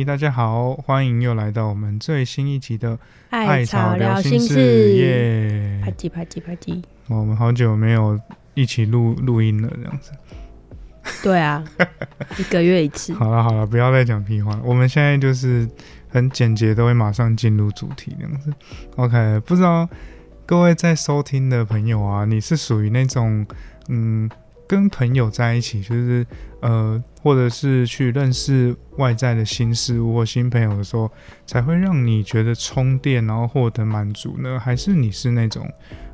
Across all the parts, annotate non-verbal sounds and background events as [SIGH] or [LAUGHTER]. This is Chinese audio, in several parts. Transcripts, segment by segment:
嗨，大家好，欢迎又来到我们最新一集的艾草聊心心事，耶拍！叽拍叽拍叽。我们好久没有一起录录音了，这样子。对啊，[LAUGHS] 一个月一次。好了好了，不要再讲屁话了。我们现在就是很简洁，都会马上进入主题这样子。OK，不知道各位在收听的朋友啊，你是属于那种嗯，跟朋友在一起，就是呃，或者是去认识外在的新事物或新朋友的时候，才会让你觉得充电，然后获得满足呢？还是你是那种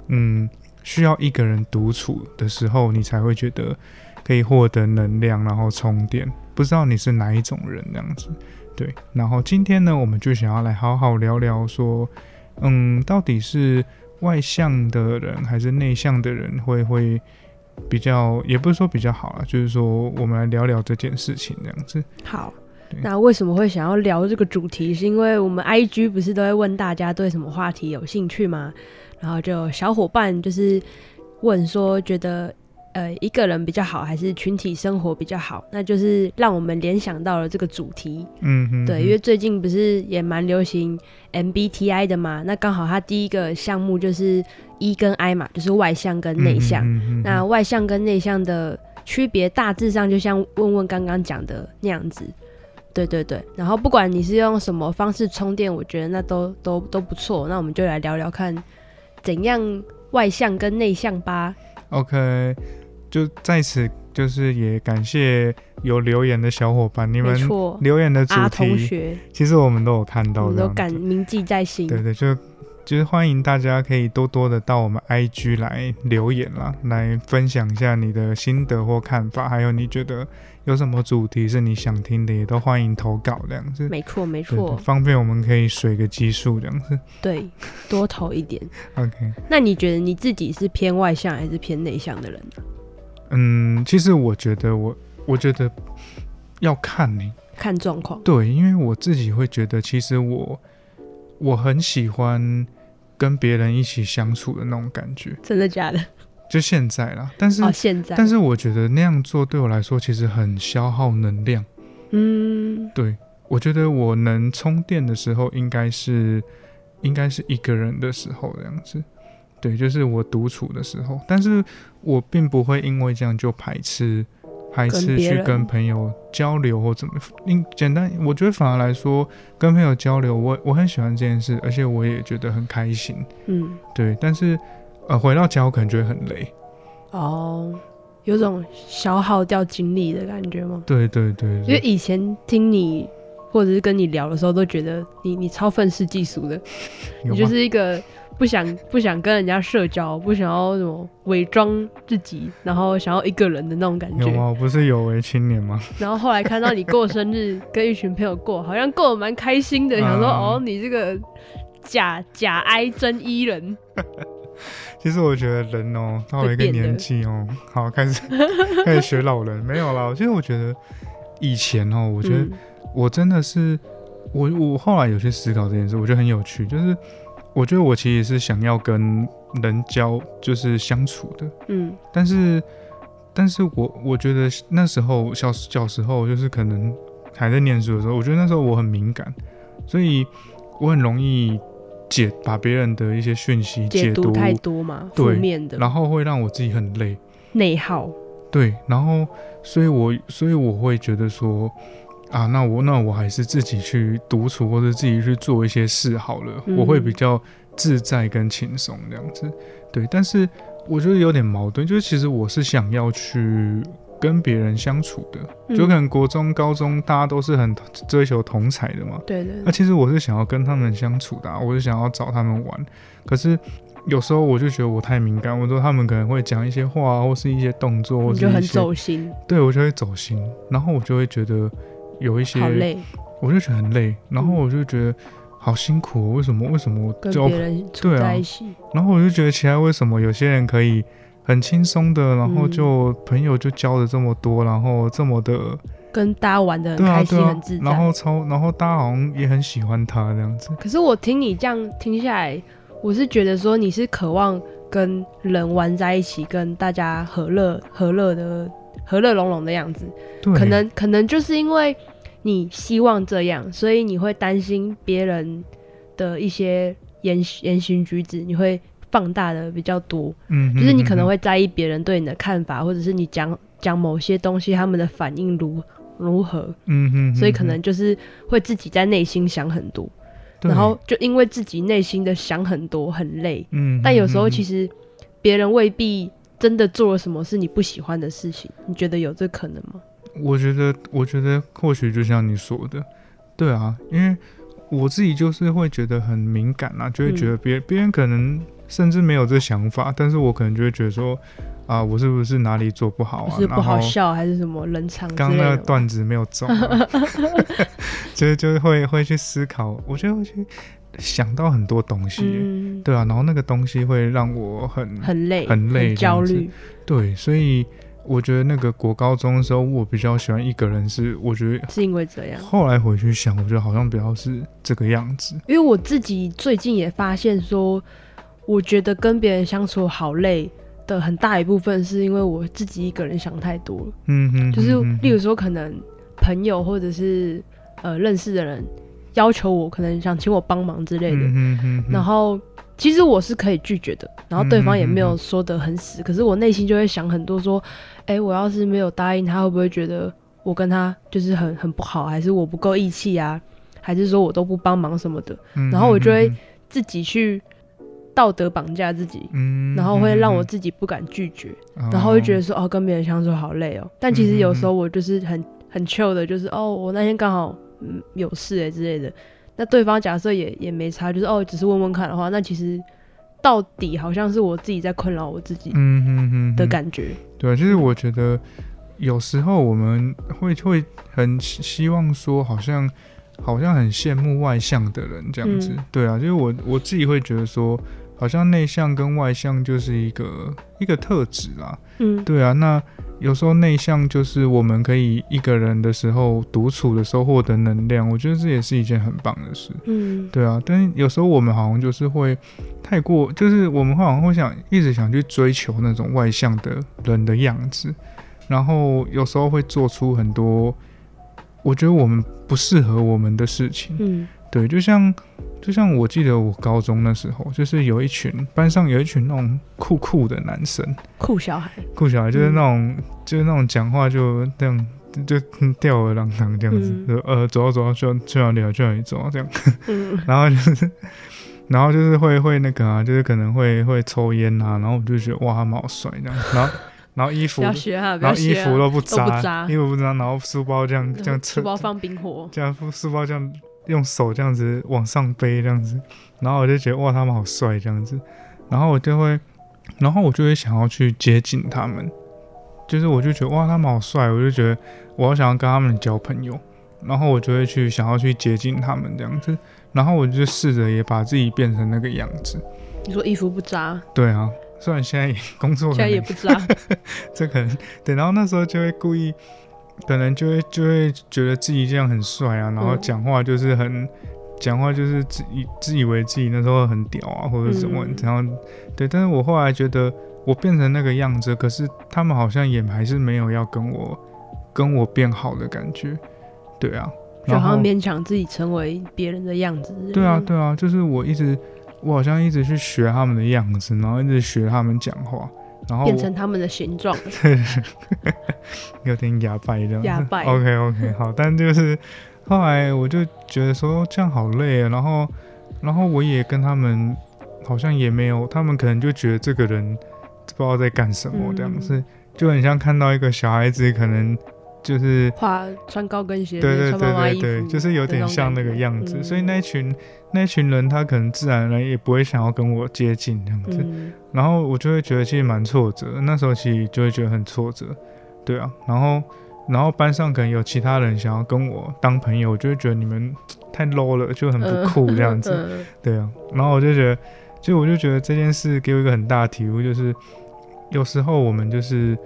嗯，需要一个人独处的时候，你才会觉得可以获得能量，然后充电？不知道你是哪一种人这样子？对，然后今天呢，我们就想要来好好聊聊说，嗯，到底是外向的人还是内向的人会会比较，也不是说比较好啊，就是说我们来聊聊这件事情这样子。好，那为什么会想要聊这个主题？是因为我们 IG 不是都会问大家对什么话题有兴趣吗？然后就小伙伴就是问说，觉得呃一个人比较好，还是群体生活比较好？那就是让我们联想到了这个主题。嗯哼，对，因为最近不是也蛮流行 MBTI 的嘛，那刚好它第一个项目就是 E 跟 I 嘛，就是外向跟内向。嗯哼嗯哼那外向跟内向的区别大致上就像问问刚刚讲的那样子。对对对，然后不管你是用什么方式充电，我觉得那都都都不错。那我们就来聊聊看，怎样外向跟内向吧。OK，就在此就是也感谢有留言的小伙伴，你们，留言的主同题，学，其实我们都有看到这样子。感铭记在心。对对，就就是欢迎大家可以多多的到我们 IG 来留言啦，来分享一下你的心得或看法，还有你觉得有什么主题是你想听的，也都欢迎投稿这样子。没错没错，方便我们可以水个基数这样子。对，多投一点。[LAUGHS] OK，那你觉得你自己是偏外向还是偏内向的人呢？嗯，其实我觉得我我觉得要看你、看状况。对，因为我自己会觉得，其实我我很喜欢跟别人一起相处的那种感觉，真的假的？就现在啦。但是、哦，现在，但是我觉得那样做对我来说其实很消耗能量。嗯，对我觉得我能充电的时候，应该是应该是一个人的时候这样子。对，就是我独处的时候，但是我并不会因为这样就排斥排斥去跟朋友交流或怎么。因简单，我觉得反而来说，跟朋友交流，我我很喜欢这件事，而且我也觉得很开心。嗯，对，但是呃，回到家我可能就会很累。哦，有种消耗掉精力的感觉吗？对对对因为，以前听你或者是跟你聊的时候，都觉得你你超愤世嫉俗的，你就是一个不想不想跟人家社交，不想要什么伪装自己，然后想要一个人的那种感觉。有吗？我不是有为青年吗？[LAUGHS] 然后后来看到你过生日，跟一群朋友过，好像过得蛮开心的，想说嗯哦，你这个假假哀真伊人，[LAUGHS] 其实我觉得人哦，到了一个年纪哦，好开始 [LAUGHS] 开始学老人，没有啦。其实我觉得以前哦，我觉得嗯我真的是我我后来有去思考这件事，我觉得很有趣。就是我觉得我其实是想要跟人交，就是相处的，嗯但是但是我我觉得那时候小小时候就是可能还在念书的时候，我觉得那时候我很敏感，所以我很容易解把别人的一些讯息解读太多嘛，负对面的然后会让我自己很累。内耗，对，然后所以我所以我会觉得说啊，那我那我还是自己去独处或者自己去做一些事好了，嗯我会比较自在跟轻松这样子。对，但是我觉得有点矛盾，就是其实我是想要去跟别人相处的，嗯就可能国中、高中大家都是很追求同才的嘛，对对那其实我是想要跟他们相处的、啊，我是想要找他们玩。可是有时候我就觉得我太敏感，我说他们可能会讲一些话，或是一些动作，或你就很走心，对我就会走心，然后我就会觉得有一些好，累，我就觉得很累，然后我就觉得好辛苦、哦，为什么为什么我跟别人处对啊。在一起，然后我就觉得其他为什么有些人可以很轻松的，然后嗯。就朋友就交的这么多，然后这么的跟大家玩的很开心，很自，在。然后超然后大家好像也很喜欢他这样子。可是我听你这样听下来，我是觉得说你是渴望跟人玩在一起，跟大家和乐和乐的和乐融融的样子。对，可能可能就是因为你希望这样，所以你会担心别人的一些言言行举止，你会放大的比较多。嗯，就是你可能会会在意别人对你的看法，或者是你讲讲某些东西他们的反应如如何，嗯哼，所以可能就是会自己在内心想很多，然后就因为自己内心的想很多很累，嗯，但有时候其实实别人未必真的做了什么是你不喜欢的事情，你觉得有这可能吗？我觉得，我觉得或许就像你说的，对啊，因为我自己就是会觉得很敏感啊，就会觉得别别人可能甚至没有这想法，但是我可能就会觉得说啊，我是不是哪里做不好啊？是不好笑还是什么冷场之刚类的吗？那个段子没有中、啊，[LAUGHS] 就是就是会会去思考，我觉得会去想到很多东西，嗯，对啊，然后那个东西会让我很很累，很累很焦虑。对，所以我觉得那个国高中的时候，我比较喜欢一个人，是我觉得是因为这样，后来回去想，我觉得好像比较是这个样子。因为我自己最近也发现说，我觉得跟别人相处好累的很大一部分是因为我自己一个人想太多了。嗯哼，就是例如说，可能朋友或者是呃认识的人要求我，可能想请我帮忙之类的，然后其实我是可以拒绝的，然后对方也没有说的很死，可是我内心就会想很多，说，哎，我要是没有答应他，会不会觉得我跟他就是很很不好，还是我不够义气啊，还是说我都不帮忙什么的，嗯然后我就会自己去道德绑架自己。嗯，然后会让我嗯自己不敢拒绝，哼然后会觉得说哦，跟别人相处好累哦。但其实有时候嗯我就是很很 chill 的，就是哦，我那天刚好嗯有事哎之类的。那对方假设也也没差，就是哦，只是问问看的话，那其实到底好像是我自己在困扰我自己嗯哼哼哼的感觉。对，就是我觉得有时候我们会会很希希望说，好像好像很羡慕外向的人这样子。嗯对啊，就是我我自己会觉得说，好像内向跟外向就是一个一个特质啦。嗯，对啊，那有时候内向就是我们可以一个人的时候独处的时候获得能量，我觉得这也是一件很棒的事。嗯对啊，但是有时候我们好像就是会太过，就是我们会好像会想一直想去追求那种外向的人的样子，然后有时候会做出很多我觉得我们不适合我们的事情。嗯对，就像就像我记得我高中那时候，就是有一群班上有一群那种酷酷的男生，酷小孩，酷小孩就是那种、就是那种讲话就那样。就就吊儿郎当这样子，嗯。就呃走啊走啊，去哪去哪里啊，去哪里走啊这样。嗯。[LAUGHS] 然后就是，然后就是会会那个啊，就是可能会会抽烟啊，然后我就觉得哇，他们好帅这样，然后然后衣服然后衣服都不扎，衣服不扎，然后书包这样这样侧书包放冰火，这样书包这样用手这样子往上背这样子，然后我就觉得哇，他们好帅这样子，然后我就会，然后我就会想要去接近他们，就是我就觉得哇，他们好帅，我就觉得我好想要跟他们交朋友，然后我就会去想要去接近他们这样子，然后我就试着也把自己变成那个样子，你说衣服不扎，对啊，虽然现在也工作现在也能不扎，[LAUGHS] 这可能对，然后那时候就会故意，可能就会就会觉得自己这样很帅啊，然后嗯。讲话就是很，讲话就是自以自以为自己那时候很屌啊，或者什么，嗯。然后对，但是我后来觉得我变成那个样子，可是他们好像也还是没有要跟我跟我变好的感觉，对啊，就好像然后勉强自己成为别人的样子。对啊对啊，就是我一直我好像一直去学他们的样子，然后一直学他们讲话，然后变成他们的形状。[LAUGHS] [LAUGHS] 有点哑巴一样子。哑巴 OK OK，好，但就是后来我就觉得说这样好累啊，然后然后我也跟他们好像也没有，他们可能就觉得这个人不知道在干什么这样子，就很像看到一个小孩子可能就是。画穿高跟鞋，对对对对对，就是有点像那个样子，嗯。所以那一群那一群人，他可能自然而然也不会想要跟我接近这样子，嗯。然后我就会觉得其实蛮挫折，那时候其实就会觉得很挫折，对啊，然后然后班上可能有其他人想要跟我当朋友，我就会觉得你们 [TSK] 太 low 了，就很不酷这样子，嗯。[LAUGHS] 对啊，然后我就觉得，就我就觉得这件事给我一个很大的体悟，就是有时候我们就是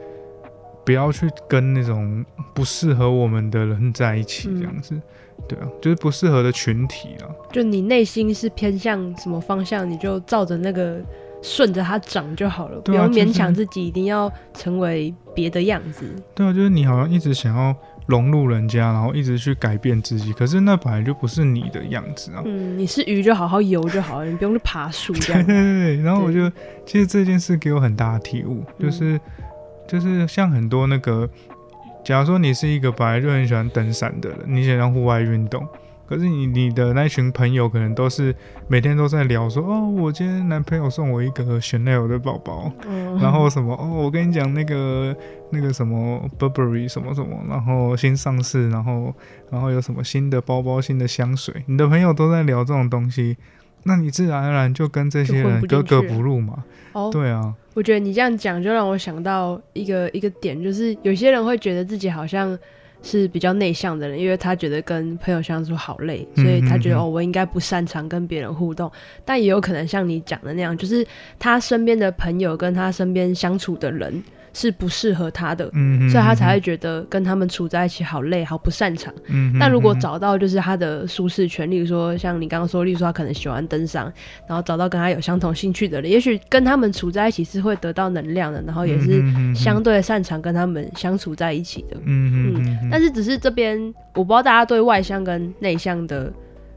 不要去跟那种不适合我们的人在一起，这样子，对啊，就是不适合的群体啊，就你内心是偏向什么方向，你就照着那个顺着它长就好了，不用对啊就是勉强自己一定要成为别的样子。对啊，就是你好像一直想要融入人家，然后一直去改变自己。可是那本来就不是你的样子啊。嗯，你是鱼就好好游就好了，你不用去爬树这样。[LAUGHS] 对对对。然后我就其实这件事给我很大的体悟，就是就是像很多那个，假如说你是一个本来就很喜欢登山的人，你喜欢户外运动。可是你你的那群朋友可能都是每天都在聊说哦，我今天男朋友送我一个 Chanel 的包包，然后什么哦，我跟你讲那个那个什么 Burberry 什么什么，然后新上市，然后然后有什么新的包包、新的香水，你的朋友都在聊这种东西，那你自然而然就跟这些人格格不入嘛。哦，对啊，我觉得你这样讲就让我想到一个一个点，就是有些人会觉得自己好像。是比较内向的人，因为他觉得跟朋友相处好累，所以他觉得哦，我应该不擅长跟别人互动。但也有可能像你讲的那样，就是他身边的朋友跟他身边相处的人。是不适合他的，所以他才会觉得跟他们处在一起好累，好不擅长。但如果找到就是他的舒适圈，例如说像你刚刚说，例如说他可能喜欢登山，然后找到跟他有相同兴趣的人，也许跟他们处在一起是会得到能量的，然后也是相对擅长跟他们相处在一起的。嗯嗯。但是只是这边我不知道大家对外向跟内向的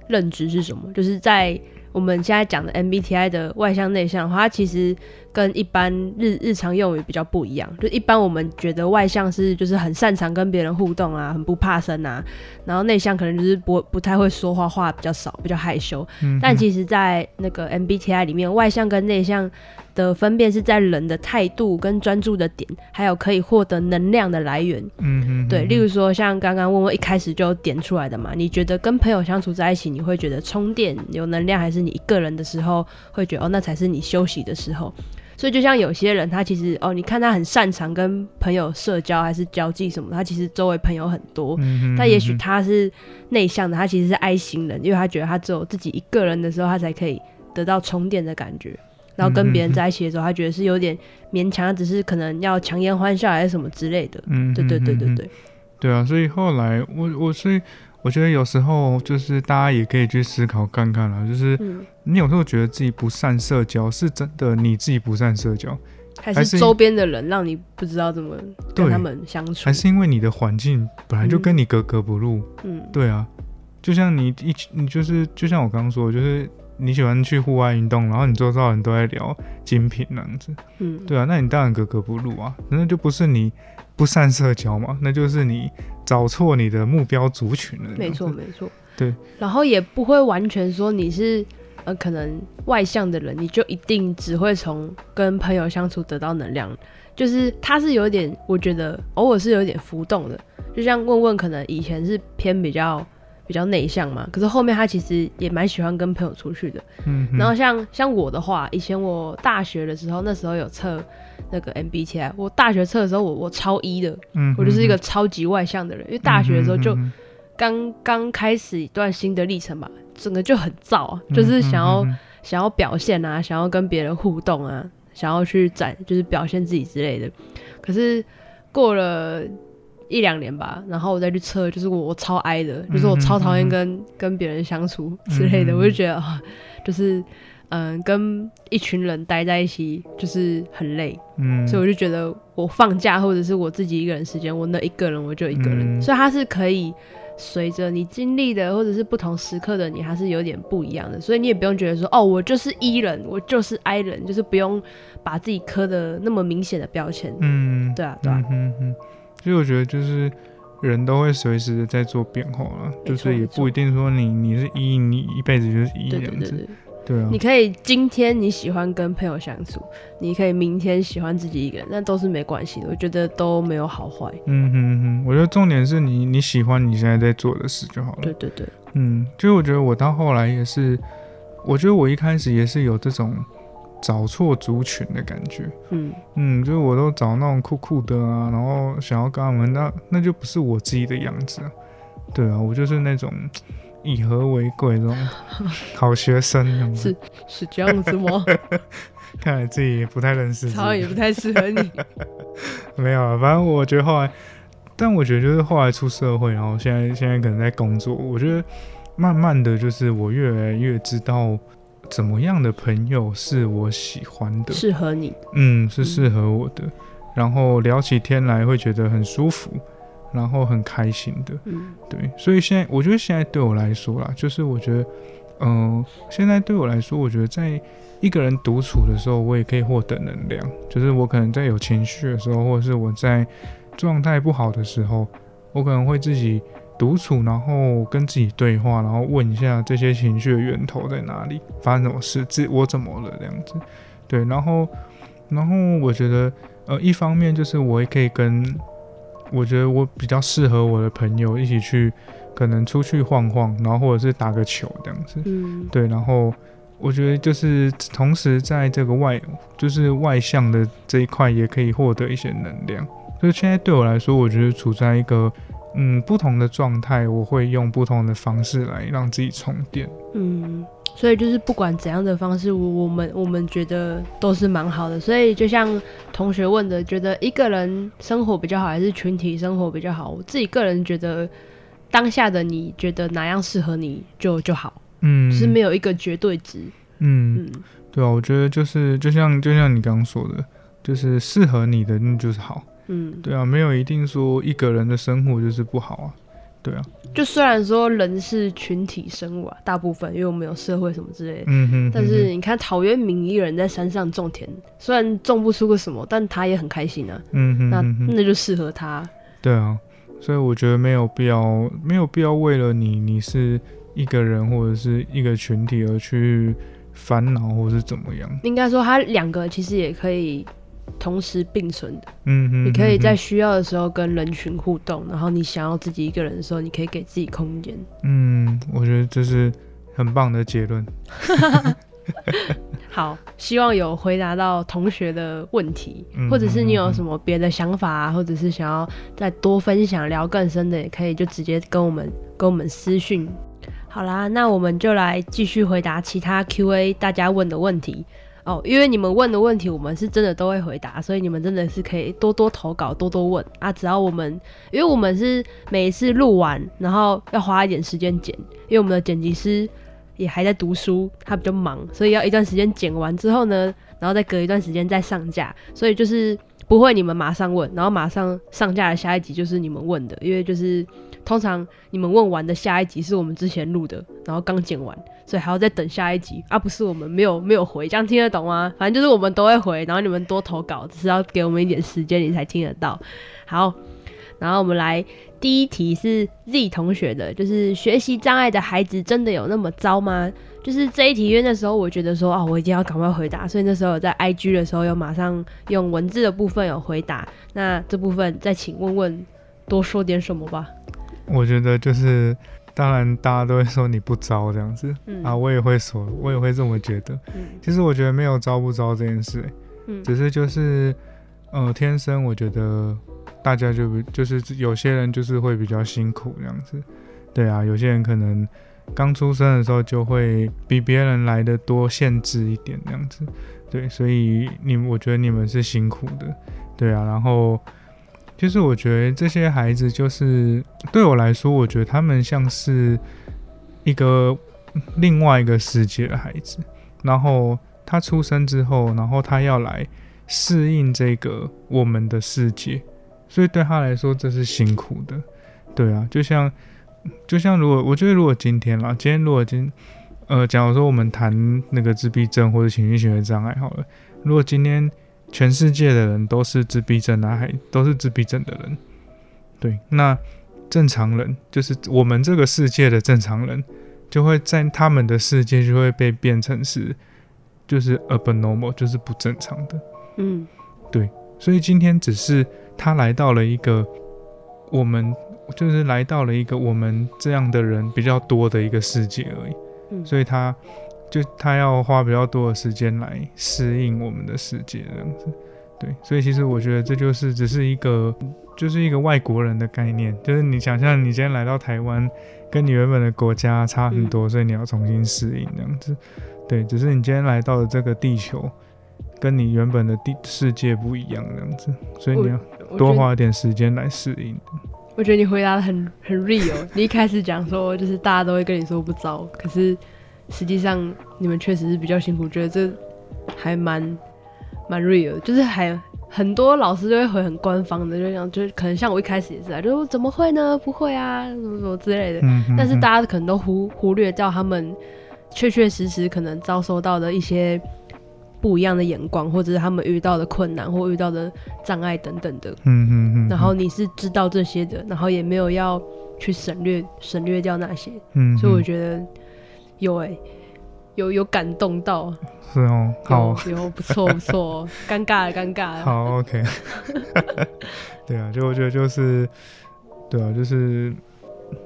认知是什么，就是在。我们现在讲的 MBTI 的外向内向的话，它其实跟一般日日常用语比较不一样。就一般我们觉得外向是就是很擅长跟别人互动啊，很不怕生啊，然后内向可能就是不不太会说话，话比较少，比较害羞。嗯但其实，在那个 MBTI 里面，外向跟内向。的分辨是在人的态度跟专注的点，还有可以获得能量的来源。嗯嗯，对，例如说像刚刚问问一开始就点出来的嘛，你觉得跟朋友相处在一起，你会觉得充电有能量，还是你一个人的时候会觉得哦，那才是你休息的时候？所以就像有些人，他其实哦，你看他很擅长跟朋友社交还是交际什么，他其实周围朋友很多，但也许他是内向的，他其实是爱型人，因为他觉得他只有自己一个人的时候，他才可以得到充电的感觉。然后跟别人在一起的时候，他觉得是有点勉强，只是可能要强颜欢笑还是什么之类的。嗯，对对对对对，对啊。所以后来我我所以我觉得有时候就是大家也可以去思考看看啦，就是你有时候觉得自己不善社交，是真的你自己不善社交，还是周边的人让你不知道怎么跟他们相处，还是因为你的环境本来就跟你格格不入？嗯，对啊。就像你一你就是就像我刚刚说，就是。你喜欢去户外运动，然后你周遭人都在聊精品那样子，嗯，对啊，那你当然格格不入啊，那就不是你不善社交嘛，那就是你找错你的目标族群了。没错，没错，对。然后也不会完全说你是呃可能外向的人，你就一定只会从跟朋友相处得到能量，就是他是有点，我觉得偶尔是有点浮动的，就像问问可能以前是偏比较。比较内向嘛，可是后面他其实也蛮喜欢跟朋友出去的。嗯，然后像像我的话，以前我大学的时候，那时候有测那个 MBTI，我大学测的时候，我我超一的，嗯，我就是一个超级外向的人，因为大学的时候就刚刚开始一段新的历程吧，整个就很燥，就是想要想要表现啊，想要跟别人互动啊，想要去展就是表现自己之类的。可是过了。一两年吧，然后我再去测，就是我我超哀的，就是我超讨厌跟跟别人相处之类的，我就觉得啊，就是嗯，跟一群人待在一起就是很累，嗯，所以我就觉得我放假或者是我自己一个人时间，我那一个人我就一个人，所以它是可以随着你经历的或者是不同时刻的你，还是有点不一样的，所以你也不用觉得说哦，我就是 E 人，我就是 I 人，就是不用把自己刻的那么明显的标签，嗯，对啊，对啊，嗯嗯。所以我觉得就是人都会随时的在做变化了，就是也不一定说你你是一你一辈子就是一这样。子，对啊。你可以今天你喜欢跟朋友相处，你可以明天喜欢自己一个人，那都是没关系的。我觉得都没有好坏。嗯哼哼，我觉得重点是你你喜欢你现在在做的事就好了。对对对，嗯，就我觉得我到后来也是，我觉得我一开始也是有这种。找错族群的感觉，嗯嗯，就是我都找那种酷酷的啊，然后想要跟他们，那那就不是我自己的样子啊。对啊，我就是那种以和为贵这种 [LAUGHS] 好学生，是是这样子吗？[LAUGHS] 看来自己也不太认识，好像也不太适合你。[LAUGHS] 没有啊，反正我觉得后来，但我觉得就是后来出社会，然后现在现在可能在工作，我觉得慢慢的就是我越来越知道。怎么样的朋友是我喜欢的？适合你？嗯，是适合我的。然后聊起天来会觉得很舒服，然后很开心的。嗯对，所以现在我觉得现在对我来说啦，就是我觉得，嗯、现在对我来说，我觉得在一个人独处的时候，我也可以获得能量。就是我可能在有情绪的时候，或者是我在状态不好的时候，我可能会自己独处，然后跟自己对话，然后问一下这些情绪的源头在哪里，发生什么事，自我怎么了这样子。对，然后，然后我觉得，呃，一方面就是我也可以跟，我觉得我比较适合我的朋友一起去，可能出去晃晃，然后或者是打个球这样子。嗯对，然后我觉得就是同时在这个外，就是外向的这一块也可以获得一些能量。所以现在对我来说，我觉得处在一个嗯不同的状态，我会用不同的方式来让自己充电。嗯，所以就是不管怎样的方式，我我们我们觉得都是蛮好的。所以就像同学问的，觉得一个人生活比较好，还是群体生活比较好？我自己个人觉得，当下的你觉得哪样适合你就就好，嗯，是没有一个绝对值。嗯，嗯对啊，我觉得就是就像就像你刚刚说的，就是适合你的那就是好。嗯，对啊，没有一定说一个人的生活就是不好啊。对啊，就虽然说人是群体生物啊，大部分因为我们有社会什么之类的。嗯哼但是你看陶渊明一个人在山上种田，虽然种不出个什么，但他也很开心啊。嗯哼嗯哼，那就适合他。对啊，所以我觉得没有必要，没有必要为了你你是一个人或者是一个群体而去烦恼或是怎么样。应该说，他两个其实也可以同时并存的。嗯哼，你可以在嗯需要的时候跟人群互动，然后你想要自己一个人的时候，你可以给自己空间。嗯，我觉得这是很棒的结论。[LAUGHS] [LAUGHS] 好，希望有回答到同学的问题，嗯或者是你有什么别的想法啊，或者是想要再多分享、聊更深的，也可以就直接跟我们跟我们私讯。好啦，那我们就来继续回答其他 Q&A 大家问的问题哦。因为你们问的问题，我们是真的都会回答，所以你们真的是可以多多投稿、多多问啊。只要我们，因为我们是每一次录完，然后要花一点时间剪，因为我们的剪辑师也还在读书，他比较忙，所以要一段时间剪完之后呢，然后再隔一段时间再上架，所以就是不会你们马上问，然后马上上架的下一集就是你们问的，因为就是通常你们问完的下一集是我们之前录的，然后刚剪完，所以还要再等下一集，而、不是我们没有没有回，这样听得懂吗？反正就是我们都会回，然后你们多投稿，只是要给我们一点时间，你才听得到。好，然后我们来第一题是 Z 同学的，就是学习障碍的孩子真的有那么糟吗？就是这一题，因为那时候我觉得说啊，我一定要赶快回答，所以那时候有在 IG 的时候有马上用文字的部分有回答。那这部分再请问问多说点什么吧。我觉得就是，当然大家都会说你不招这样子、嗯啊，我也会说，我也会这么觉得。嗯其实我觉得没有招不招这件事、欸嗯只是就是，呃，天生我觉得大家就比就是有些人就是会比较辛苦这样子，对啊，有些人可能刚出生的时候就会比别人来的多限制一点这样子，对，所以你我觉得你们是辛苦的，对啊，然后就是我觉得这些孩子就是对我来说，我觉得他们像是一个另外一个世界的孩子，然后他出生之后，然后他要来适应这个我们的世界，所以对他来说这是辛苦的。对啊，就像就像如果我觉得如果今天啦，今天如果今呃，假如说我们谈那个自闭症或者情绪行为障碍好了，如果今天全世界的人都是自闭症啊，还都是自闭症的人，对，那正常人就是我们这个世界的正常人，就会在他们的世界就会被变成是就是 abnormal，就是不正常的。嗯对所以今天只是他来到了一个我们就是来到了一个我们这样的人比较多的一个世界而已，嗯，所以他就他要花比较多的时间来适应我们的世界这样子。对，所以其实我觉得这就是只是一个就是一个外国人的概念，就是你想象你今天来到台湾，跟你原本的国家差很多，所以你要重新适应这样子。对，只是你今天来到的这个地球，跟你原本的地世界不一样这样子，所以你要多花一点时间来适应。我觉得你回答的很很 real。你一开始讲说，就是大家都会跟你说不糟，可是实际上你们确实是比较辛苦，觉得这还蛮蛮 real，就是还很多老师就会回很官方的，就这样，就是可能像我一开始也是啊，就怎么会呢？不会啊，什么什么之类的。嗯嗯但是嗯大家可能都忽忽略掉他们确确实实可能遭受到的一些不一样的眼光，或者是他们遇到的困难或遇到的障碍等等的。嗯嗯嗯，然后你是知道这些的，然后也没有要去省略省略掉那些，嗯，所以我嗯觉得有哎、有有感动到，是哦，好有有不错不错，[LAUGHS] 尴尬了尴尬了。好 OK，[LAUGHS] 对啊，就我觉得就是，对啊，就是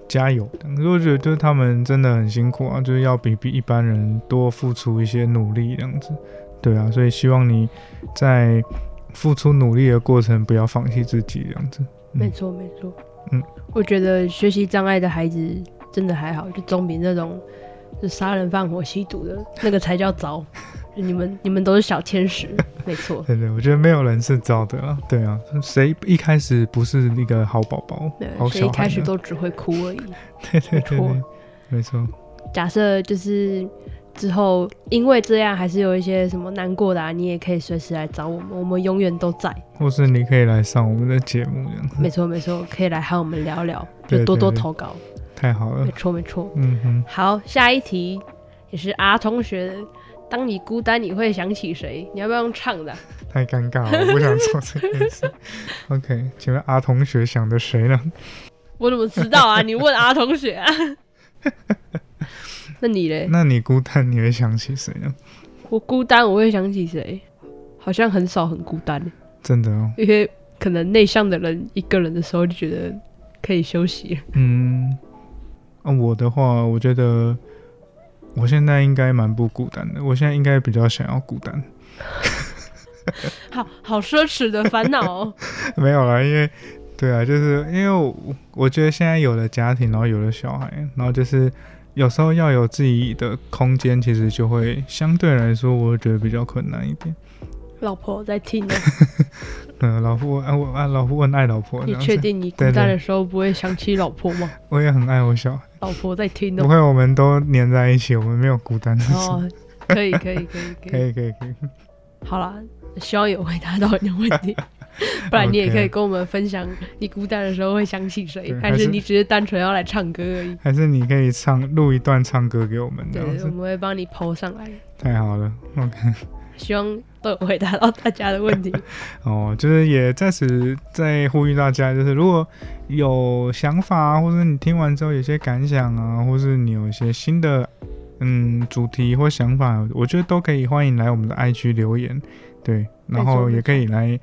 加油。可是我觉得就是他们真的很辛苦啊，就是要比比一般人多付出一些努力这样子。对啊，所以希望你在付出努力的过程不要放弃自己这样子。没错没错，嗯，我觉得学习障碍的孩子真的还好，就总比那种就杀人放火吸毒的那个才叫糟。[LAUGHS] 你们你们都是小天使，没错。[LAUGHS] 对对，我觉得没有人是糟的啊。对啊，谁一开始不是一个好宝宝、对，好所以一开始？都只会哭而已。[LAUGHS] 对对对，没错。假设就是之后因为这样还是有一些什么难过的啊，你也可以随时来找我们，我们永远都在。或是你可以来上我们的节目，这样子没错没错，可以来和我们聊聊，就多多投稿。太好了没。错没错。嗯哼。好，下一题也是阿同学的。当你孤单，你会想起谁？你要不要用唱的啊、太尴尬了，我不想做这件事。[LAUGHS] OK，请问阿同学想的谁呢？我怎么知道啊？你问阿同学啊。[LAUGHS] [LAUGHS] 那你嘞？那你孤单你会想起谁呢？我孤单，我会想起谁？好像很少很孤单，真的哦，因为可能内向的人一个人的时候就觉得可以休息。嗯，啊，我的话，我觉得我现在应该蛮不孤单的。我现在应该比较想要孤单，[LAUGHS] 好好奢侈的烦恼哦。[LAUGHS] 没有啦，因为对啊，就是因为我我觉得现在有了家庭，然后有了小孩，然后就是有时候要有自己的空间，其实就会相对来说，我会觉得比较困难一点。老婆在听呢，[LAUGHS] 嗯，老婆，啊，我啊，老婆很爱老婆，你确定你孤单的时候不会想起老婆吗？我也很爱我小孩。老婆在听呢。不会，我们都黏在一起，我们没有孤单的时候。哦，可以可以可以可以。可以可以 [LAUGHS] 可以，好啦，希望有回答到你的问题，[LAUGHS] [LAUGHS] 不然你也可以跟我们分享你孤单的时候会想起谁，还是你只是单纯要来唱歌而已？还是你可以唱录一段唱歌给我们对，我们会帮你抛上来，太好了。OK，希望都有回答到大家的问题。[LAUGHS] 哦，就是也在此再呼吁大家，就是如果有想法啊，或者你听完之后有些感想啊，或是你有一些新的嗯主题或想法，我觉得都可以欢迎来我们的 IG 留言，对，然后也可以来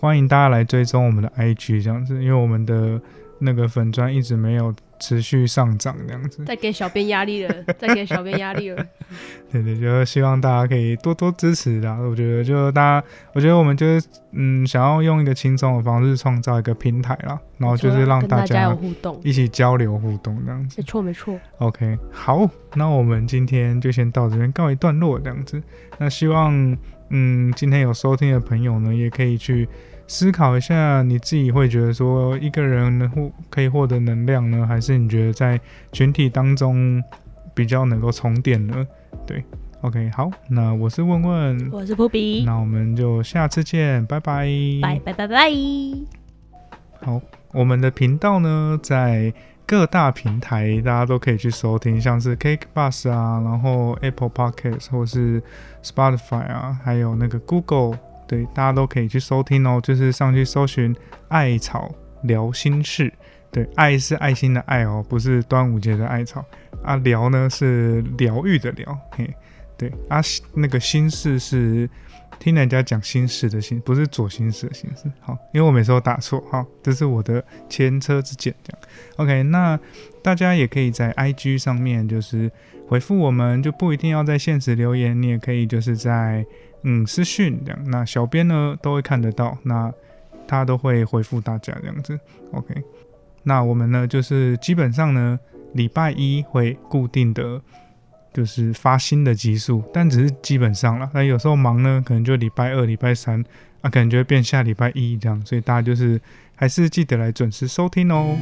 欢迎大家来追踪我们的 IG 这样子，因为我们的那个粉砖一直没有持续上涨这样子，再给小编压力了，[LAUGHS] 再给小编压力了。[LAUGHS] 对对，就希望大家可以多多支持啦。我觉得就大家，我觉得我们就是嗯，想要用一个轻松的方式创造一个平台啦，然后就是让大家有互动。一起交流互动这样子没。错没错，OK，好，那我们今天就先到这边告一段落这样子。那希望嗯，今天有收听的朋友呢，也可以去思考一下，你自己会觉得说一个人能获可以获得能量呢，还是你觉得在群体当中比较能够充电呢？对，OK，好，那我是问问，我是扑比，那我们就下次见，拜拜，拜拜拜拜。好，我们的频道呢，在各大平台大家都可以去收听，像是 Cake Bus 啊，然后 Apple Podcast 或是 Spotify 啊，还有那个 Google，对，大家都可以去收听哦。就是上去搜寻“艾草聊心事”，对，爱是爱心的爱哦，不是端午节的艾草啊。疗呢是疗愈的疗，嘿，对啊，那个心事是听人家讲心事的心，不是左心事的心事。好，因为我每次都打错，哈，这是我的前车之鉴。这样，OK，那大家也可以在 IG 上面就是回复我们，就不一定要在现实留言，你也可以就是在嗯私讯这样，那小编呢都会看得到，那他都会回复大家这样子。OK，那我们呢就是基本上呢礼拜一会固定的。就是发新的集数，但只是基本上了。那有时候忙呢，可能就礼拜二、礼拜三，啊，可能就会变下礼拜一这样。所以大家就是还是记得来准时收听哦。